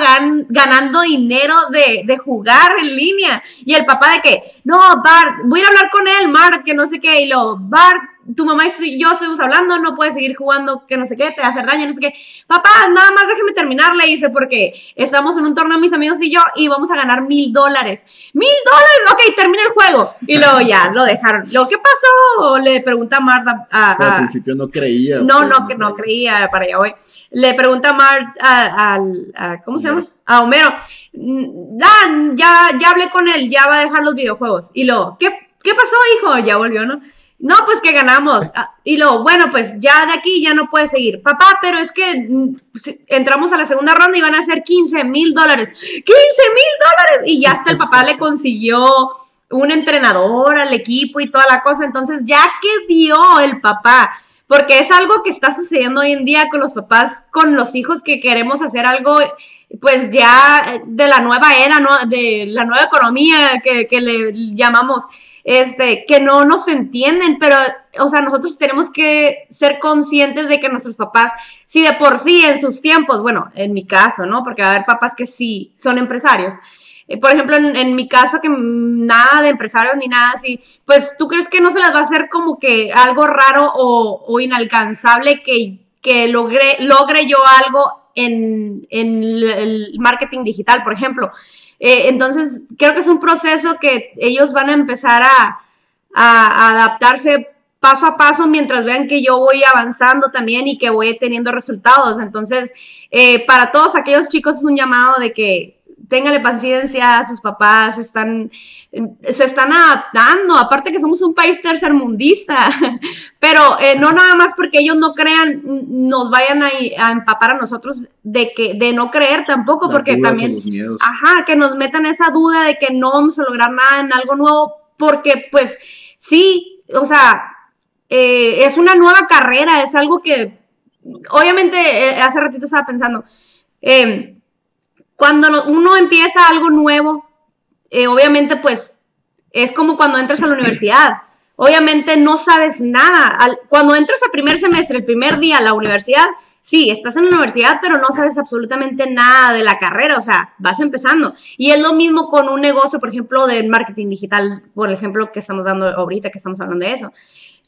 ganando dinero de, de, jugar en línea. Y el papá de que, no, Bart, voy a hablar con él, Mark, que no sé qué. Y lo, Bart, tu mamá y yo estuvimos hablando, no puedes seguir jugando, que no sé qué, te va a hacer daño, no sé qué. Papá, nada más déjeme terminar, le dice, porque estamos en un torneo mis amigos y yo y vamos a ganar mil dólares. ¡Mil dólares! Ok, termina el juego. Y luego ya, lo dejaron. Lo, ¿qué pasó? Le pregunta Marta a... Al principio no creía. No, no, que no creía, para allá voy. Le pregunta Marta a, ¿cómo se llama? A Homero. Dan, ya, ya hablé con él, ya va a dejar los videojuegos. Y luego, ¿qué, ¿qué pasó, hijo? Ya volvió, ¿no? No, pues que ganamos. Ah, y luego, bueno, pues ya de aquí ya no puede seguir. Papá, pero es que mm, entramos a la segunda ronda y van a ser 15 mil dólares. ¡15 mil dólares! Y ya hasta el papá le consiguió un entrenador al equipo y toda la cosa. Entonces, ya que dio el papá, porque es algo que está sucediendo hoy en día con los papás, con los hijos que queremos hacer algo, pues ya de la nueva era. De la nueva economía que le llamamos este, que no nos entienden, pero, o sea, nosotros tenemos que ser conscientes de que nuestros papás, si de por sí en sus tiempos, bueno, en mi caso, ¿no? Porque va a haber papás que sí son empresarios. Eh, por ejemplo, en, mi caso, que nada de empresarios ni nada así, pues tú crees que no se les va a hacer como que algo raro o, inalcanzable que, que logre, logre yo algo en, en el marketing digital, por ejemplo. Eh, entonces, creo que es un proceso que ellos van a empezar a, adaptarse paso a paso mientras vean que yo voy avanzando también y que voy teniendo resultados. Entonces, eh, para todos aquellos chicos es un llamado de que téngale paciencia, sus papás están, se están adaptando, aparte que somos un país tercermundista, pero eh, no nada más porque ellos no crean, nos vayan a, empapar a nosotros de que, de no creer tampoco, porque también, ajá, que nos metan esa duda de que no vamos a lograr nada en algo nuevo, porque pues sí, o sea, eh, es una nueva carrera, es algo que, obviamente, eh, hace ratito estaba pensando, eh, cuando uno empieza algo nuevo, eh, obviamente pues es como cuando entras a la universidad. Obviamente no sabes nada. cuando entras a primer semestre, el primer día a la universidad, sí, estás en la universidad, pero no sabes absolutamente nada de la carrera, o sea, vas empezando. Y es lo mismo con un negocio, por ejemplo, de marketing digital, por ejemplo, que estamos dando ahorita, que estamos hablando de eso.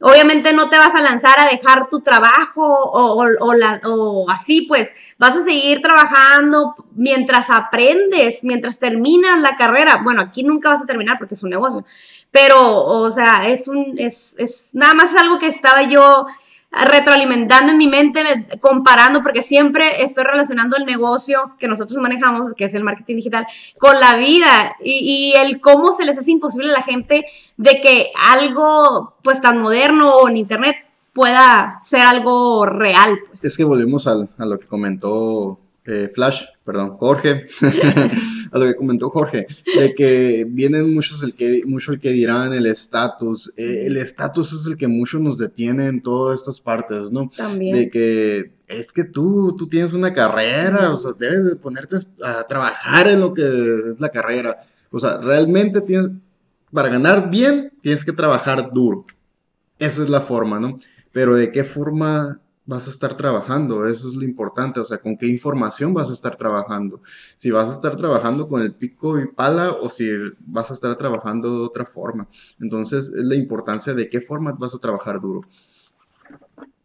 Obviamente no te vas a lanzar a dejar tu trabajo o, o, así, pues vas a seguir trabajando mientras aprendes, mientras terminas la carrera. Bueno, aquí nunca vas a terminar porque es un negocio, pero, o sea, es un, es, es nada más algo que estaba yo retroalimentando en mi mente, comparando, porque siempre estoy relacionando el negocio que nosotros manejamos, que es el marketing digital, con la vida y, el cómo se les hace imposible a la gente de que algo pues tan moderno o en internet pueda ser algo real. Pues. Es que volvemos a, a lo que comentó eh, Flash, perdón, Jorge. a lo que comentó Jorge, de que vienen muchos el que, mucho el que dirán el estatus. Eh, el estatus es el que mucho nos detiene en todas estas partes, ¿no? También. De que es que tú, tú tienes una carrera, o sea, debes de ponerte a trabajar en lo que es la carrera. O sea, realmente tienes, para ganar bien, tienes que trabajar duro. Esa es la forma, ¿no? Pero de qué forma vas a estar trabajando, eso es lo importante, o sea, con qué información vas a estar trabajando, si vas a estar trabajando con el pico y pala o si vas a estar trabajando de otra forma. Entonces, es la importancia de qué forma vas a trabajar duro.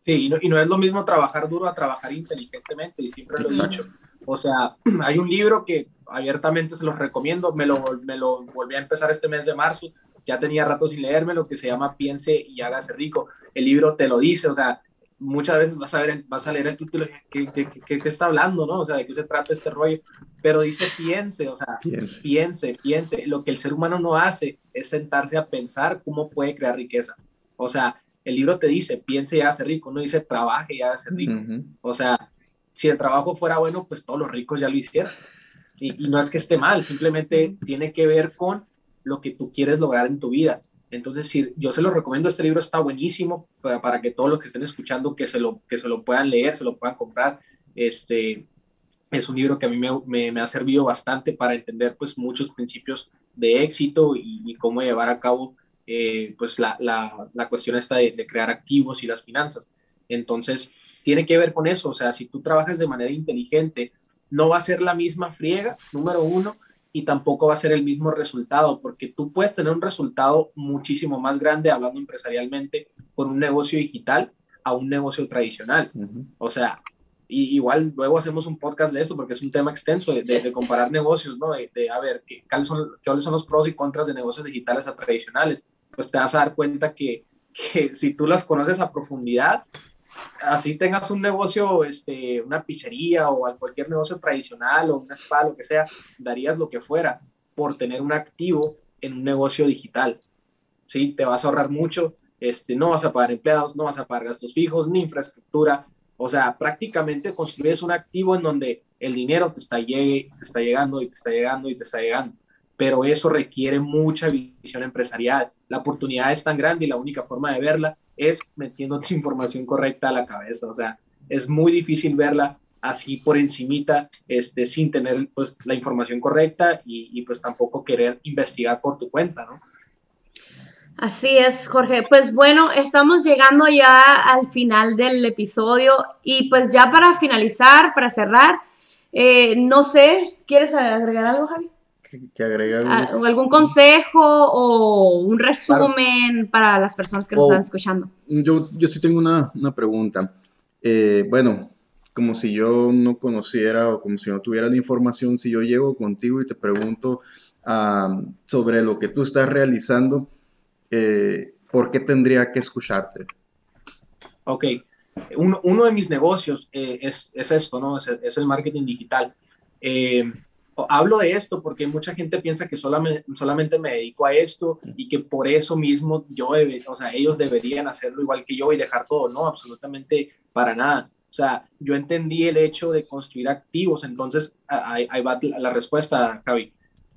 Sí, y no, es lo mismo trabajar duro a trabajar inteligentemente, y siempre lo he dicho. O sea, hay un libro que abiertamente se los recomiendo, me lo, me lo volví a empezar este mes de marzo, ya tenía rato sin leérmelo, que se llama Piense y hágase rico. El libro te lo dice, o sea, muchas veces vas a, ver vas a leer el título, ¿qué, qué, qué, qué está hablando, no? O sea, ¿de qué se trata este rollo? Pero dice piense, o sea, piense. piense, piense. Lo que el ser humano no hace es sentarse a pensar cómo puede crear riqueza. O sea, el libro te dice, piense y hágase rico, no dice trabaje y hágase rico. O sea, si el trabajo fuera bueno, pues todos los ricos ya lo hicieron. Y, y no es que esté mal, simplemente tiene que ver con lo que tú quieres lograr en tu vida. Entonces, sí, yo se lo recomiendo, este libro está buenísimo para, que todos los que estén escuchando que se, lo, que se lo puedan leer, se lo puedan comprar. Este, es un libro que a mí me, ha servido bastante para entender pues muchos principios de éxito y, cómo llevar a cabo eh, pues la, la, la, cuestión esta de, de, crear activos y las finanzas. Entonces, tiene que ver con eso, o sea, si tú trabajas de manera inteligente, no va a ser la misma friega, número uno, y tampoco va a ser el mismo resultado, porque tú puedes tener un resultado muchísimo más grande hablando empresarialmente con un negocio digital a un negocio tradicional. O sea, y igual luego hacemos un podcast de eso porque es un tema extenso de, comparar negocios, ¿no? De, a ver, ¿qué, cuáles, son, ¿cuáles son los pros y contras de negocios digitales a tradicionales? Pues te vas a dar cuenta que, que si tú las conoces a profundidad, así tengas un negocio, este, una pizzería o cualquier negocio tradicional o un spa, lo que sea, darías lo que fuera por tener un activo en un negocio digital. ¿Sí? Te vas a ahorrar mucho, este, no vas a pagar empleados, no vas a pagar gastos fijos, ni infraestructura. O sea, prácticamente construyes un activo en donde el dinero te está, llegue, te está llegando y te está llegando y te está llegando. Pero eso requiere mucha visión empresarial. La oportunidad es tan grande y la única forma de verla es metiéndote información correcta a la cabeza. O sea, es muy difícil verla así por encimita, este, sin tener pues la información correcta y, pues tampoco querer investigar por tu cuenta, ¿no? Así es, Jorge. Pues bueno, estamos llegando ya al final del episodio y pues ya para finalizar, para cerrar, eh, no sé, ¿quieres agregar algo, Javi? Que, agregue ah, algún consejo o un resumen para las personas que nos están escuchando. Yo, yo sí tengo una, una pregunta. Eh, bueno, como si yo no conociera o como si no tuviera la información, si yo llego contigo y te pregunto sobre lo que tú estás realizando, eh, ¿por qué tendría que escucharte? Ok, uno, uno de mis negocios eh, es, es, esto, ¿no? Es, es el marketing digital. Eh, hablo de esto porque mucha gente piensa que solamente, solamente me dedico a esto y que por eso mismo yo, debe, o sea, ellos deberían hacerlo igual que yo y dejar todo, no, absolutamente para nada. O sea, yo entendí el hecho de construir activos, entonces ahí, va la respuesta, Javi.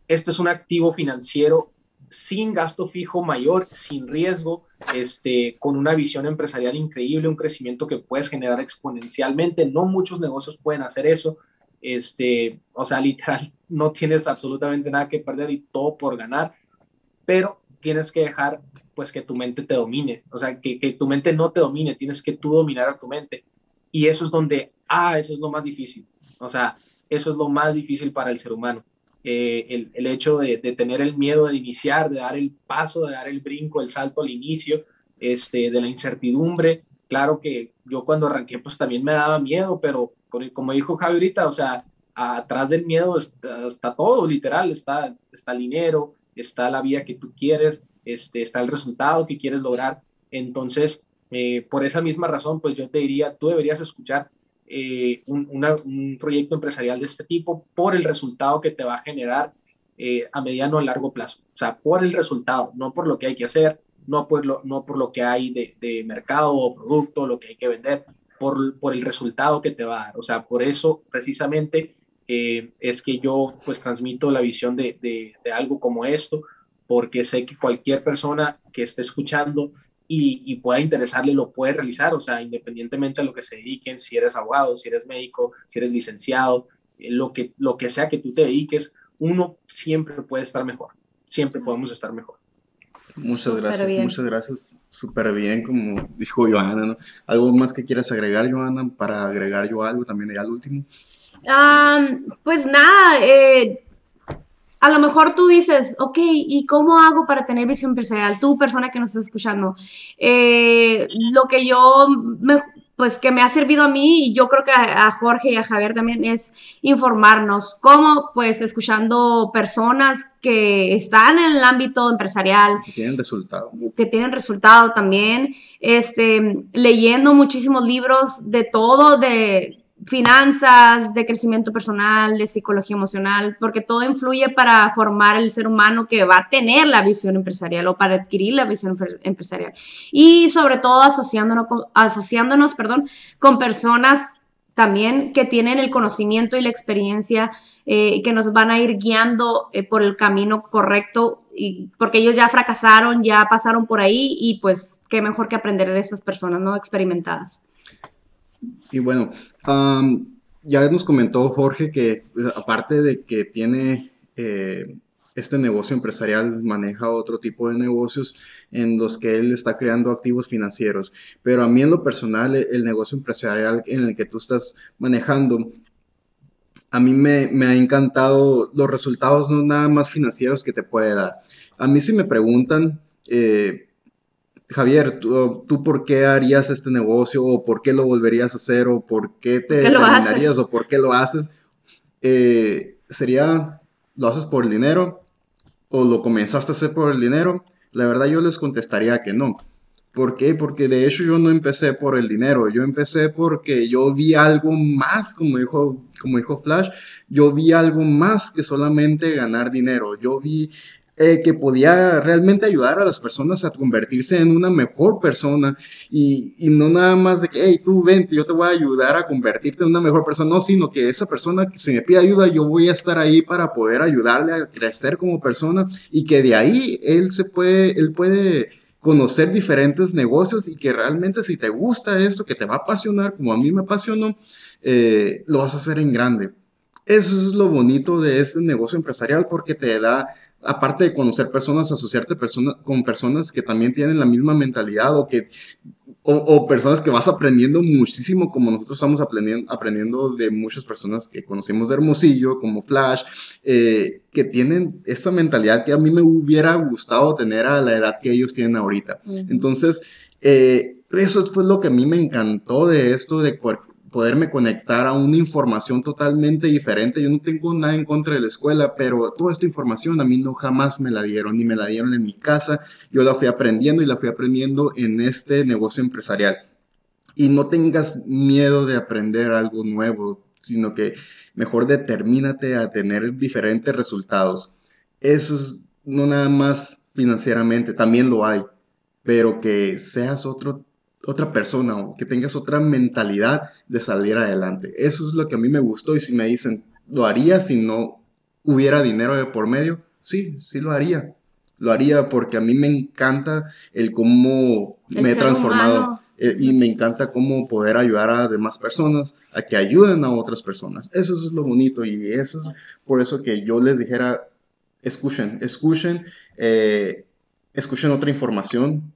Esto es un activo financiero sin gasto fijo mayor, sin riesgo, este, con una visión empresarial increíble, un crecimiento que puedes generar exponencialmente. No muchos negocios pueden hacer eso este, o sea, literal, no tienes absolutamente nada que perder y todo por ganar, pero tienes que dejar pues que tu mente te domine, o sea, que, que tu mente no te domine, tienes que tú dominar a tu mente. Y eso es donde, ah, eso es lo más difícil, o sea, eso es lo más difícil para el ser humano. Eh, el, el, hecho de, de, tener el miedo de iniciar, de dar el paso, de dar el brinco, el salto al inicio, este, de la incertidumbre. Claro que yo cuando arranqué pues también me daba miedo, pero como dijo Javi ahorita, o sea, atrás del miedo está, todo, literal, está, está el dinero, está la vida que tú quieres, este, está el resultado que quieres lograr. Entonces, eh, por esa misma razón, pues yo te diría, tú deberías escuchar eh, un, proyecto empresarial de este tipo por el resultado que te va a generar eh, a mediano o largo plazo. O sea, por el resultado, no por lo que hay que hacer, no por lo, no por lo que hay de mercado o producto, lo que hay que vender, por, por el resultado que te va a dar. O sea, por eso precisamente eh, es que yo pues transmito la visión de, de, algo como esto, porque sé que cualquier persona que esté escuchando y, y, pueda interesarle lo puede realizar, o sea, independientemente de lo que se dediquen, si eres abogado, si eres médico, si eres licenciado, eh, lo, que, lo que sea que tú te dediques, uno siempre puede estar mejor, siempre podemos estar mejor. Muchas gracias, muchas gracias. Súper bien, como dijo Joana, ¿no? ¿Algo más que quieras agregar, Joana, para agregar yo algo también al último? pues nada, eh, a lo mejor tú dices, ok, ¿y cómo hago para tener visión empresarial? Tú, persona que nos está escuchando. Eh, lo que yo, pues que me ha servido a mí y yo creo que a, Jorge y a Javier también es informarnos. ¿Cómo? Pues escuchando personas que están en el ámbito empresarial. Que tienen resultado. Que tienen resultado también. Este, leyendo muchísimos libros de todo, de finanzas, de crecimiento personal, de psicología emocional, porque todo influye para formar el ser humano que va a tener la visión empresarial o para adquirir la visión empresarial. Y sobre todo asociándonos, asociándonos perdón, con personas también que tienen el conocimiento y la experiencia eh, que nos van a ir guiando eh, por el camino correcto, porque ellos ya fracasaron, ya pasaron por ahí y pues qué mejor que aprender de esas personas no experimentadas. Y bueno, ya nos comentó Jorge que pues, aparte de que tiene eh, este negocio empresarial, maneja otro tipo de negocios en los que él está creando activos financieros. Pero a mí en lo personal, el negocio empresarial en el que tú estás manejando, a mí me, me ha encantado los resultados no nada más financieros que te puede dar. A mí si me preguntan... Eh, Javier, ¿tú, por qué harías este negocio o por qué lo volverías a hacer o por qué te terminarías o por qué lo haces? Eh, sería, ¿lo haces por el dinero o lo comenzaste a hacer por el dinero? La verdad yo les contestaría que no. ¿Por qué? Porque de hecho yo no empecé por el dinero, yo empecé porque yo vi algo más, como dijo, como dijo Flash, yo vi algo más que solamente ganar dinero, yo vi eh, que podía realmente ayudar a las personas a convertirse en una mejor persona y, y, no nada más de que, hey, tú vente, yo te voy a ayudar a convertirte en una mejor persona, no, sino que esa persona que se me pide ayuda, yo voy a estar ahí para poder ayudarle a crecer como persona y que de ahí él se puede, él puede conocer diferentes negocios y que realmente si te gusta esto, que te va a apasionar como a mí me apasionó, eh, lo vas a hacer en grande. Eso es lo bonito de este negocio empresarial porque te da aparte de conocer personas, asociarte con personas que también tienen la misma mentalidad o que o, personas que vas aprendiendo muchísimo, como nosotros estamos aprendiendo, aprendiendo de muchas personas que conocimos de Hermosillo, como Flash, eh, que tienen esa mentalidad que a mí me hubiera gustado tener a la edad que ellos tienen ahorita. Entonces, eh, eso fue lo que a mí me encantó de esto, de poderme conectar a una información totalmente diferente. Yo no tengo nada en contra de la escuela, pero toda esta información a mí no jamás me la dieron, ni me la dieron en mi casa. Yo la fui aprendiendo y la fui aprendiendo en este negocio empresarial. Y no tengas miedo de aprender algo nuevo, sino que mejor determínate a tener diferentes resultados. Eso es no nada más financieramente, también lo hay, pero que seas otro otra persona o que tengas otra mentalidad de salir adelante. Eso es lo que a mí me gustó y si me dicen, ¿lo haría si no hubiera dinero de por medio? Sí, sí lo haría. Lo haría porque a mí me encanta el cómo me he transformado eh, y me encanta cómo poder ayudar a demás personas a que ayuden a otras personas. Eso es lo bonito y eso es por eso que yo les dijera, escuchen, escuchen, eh, escuchen otra información,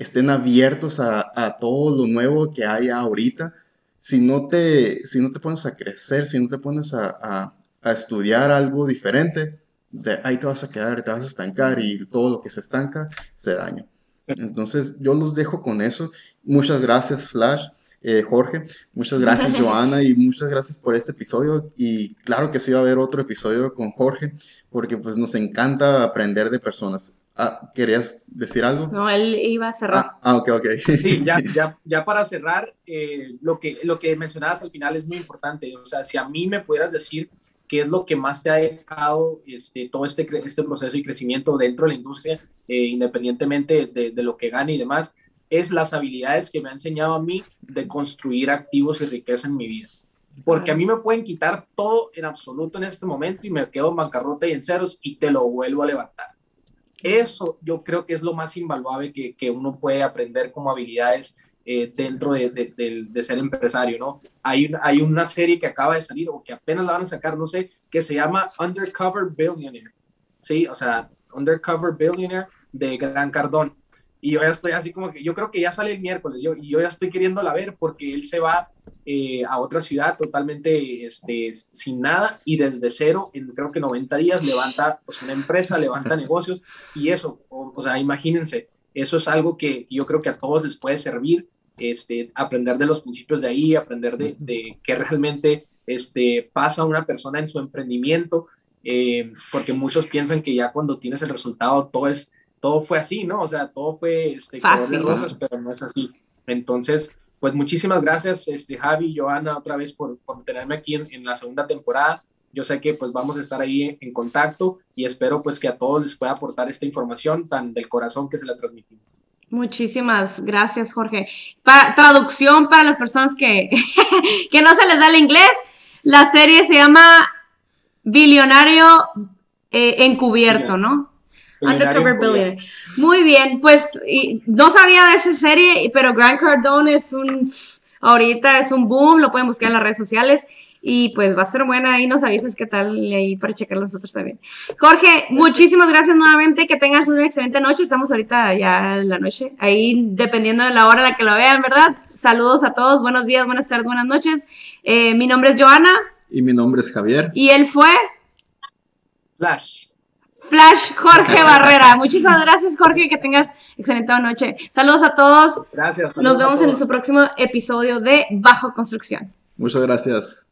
estén abiertos a, a, todo lo nuevo que hay ahorita. Si no, te, si no te pones a crecer, si no te pones a, a, a estudiar algo diferente, de ahí te vas a quedar, te vas a estancar y todo lo que se estanca se daña. Entonces yo los dejo con eso. Muchas gracias Flash, eh, Jorge, muchas gracias Joana y muchas gracias por este episodio. Y claro que sí va a haber otro episodio con Jorge porque pues nos encanta aprender de personas. Ah, ¿Querías decir algo? No, él iba a cerrar. Ah, ah ok, ok. Sí, ya, ya, ya para cerrar, eh, lo, que, lo que mencionabas al final es muy importante. O sea, si a mí me pudieras decir qué es lo que más te ha dejado este, todo este, este proceso y crecimiento dentro de la industria, eh, independientemente de, de, lo que gane y demás, es las habilidades que me ha enseñado a mí de construir activos y riqueza en mi vida. Porque a mí me pueden quitar todo en absoluto en este momento y me quedo en bancarrota y en ceros y te lo vuelvo a levantar eso yo creo que es lo más invaluable que, que uno puede aprender como habilidades eh, dentro de, de, de, ser empresario, ¿no? Hay, hay una serie que acaba de salir o que apenas la van a sacar, no sé, que se llama Undercover Billionaire, ¿sí? O sea, Undercover Billionaire de Gran Cardón. Y yo ya estoy así como que, yo creo que ya sale el miércoles, yo, y yo ya estoy queriéndola ver porque él se va eh, a otra ciudad totalmente este, sin nada y desde cero, en creo que 90 días, levanta pues, una empresa, levanta negocios y eso, o, sea, imagínense, eso es algo que yo creo que a todos les puede servir, este, aprender de los principios de ahí, aprender de, de qué realmente este, pasa una persona en su emprendimiento, eh, porque muchos piensan que ya cuando tienes el resultado todo es todo fue así, ¿no? O sea, todo fue este, Fácil. de rosas, pero no es así. Entonces, pues muchísimas gracias, este, Javi y Joana, otra vez por, por tenerme aquí en, en, la segunda temporada. Yo sé que pues vamos a estar ahí en, en, contacto y espero pues que a todos les pueda aportar esta información tan del corazón que se la transmitimos. Muchísimas gracias, Jorge. Para, traducción para las personas que, que no se les da el inglés, la serie se llama Billonario eh, Encubierto, ¿no? Undercover Billionaire. Muy bien, pues y, no sabía de esa serie, pero Grant Cardone es un, ahorita es un boom, lo pueden buscar en las redes sociales y pues va a ser buena, ahí nos avisas qué tal ahí para checar nosotros también. Jorge, muchísimas gracias nuevamente, que tengas una excelente noche, estamos ahorita ya en la noche, ahí dependiendo de la hora en la que lo vean, ¿verdad? Saludos a todos, buenos días, buenas tardes, buenas noches. Eh, mi nombre es Joana. Y mi nombre es Javier. Y él fue... Flash. Flash Jorge Barrera. Muchísimas gracias, Jorge, que tengas excelente noche. Saludos a todos. Gracias. Nos vemos en su próximo episodio de Bajo Construcción. Muchas gracias.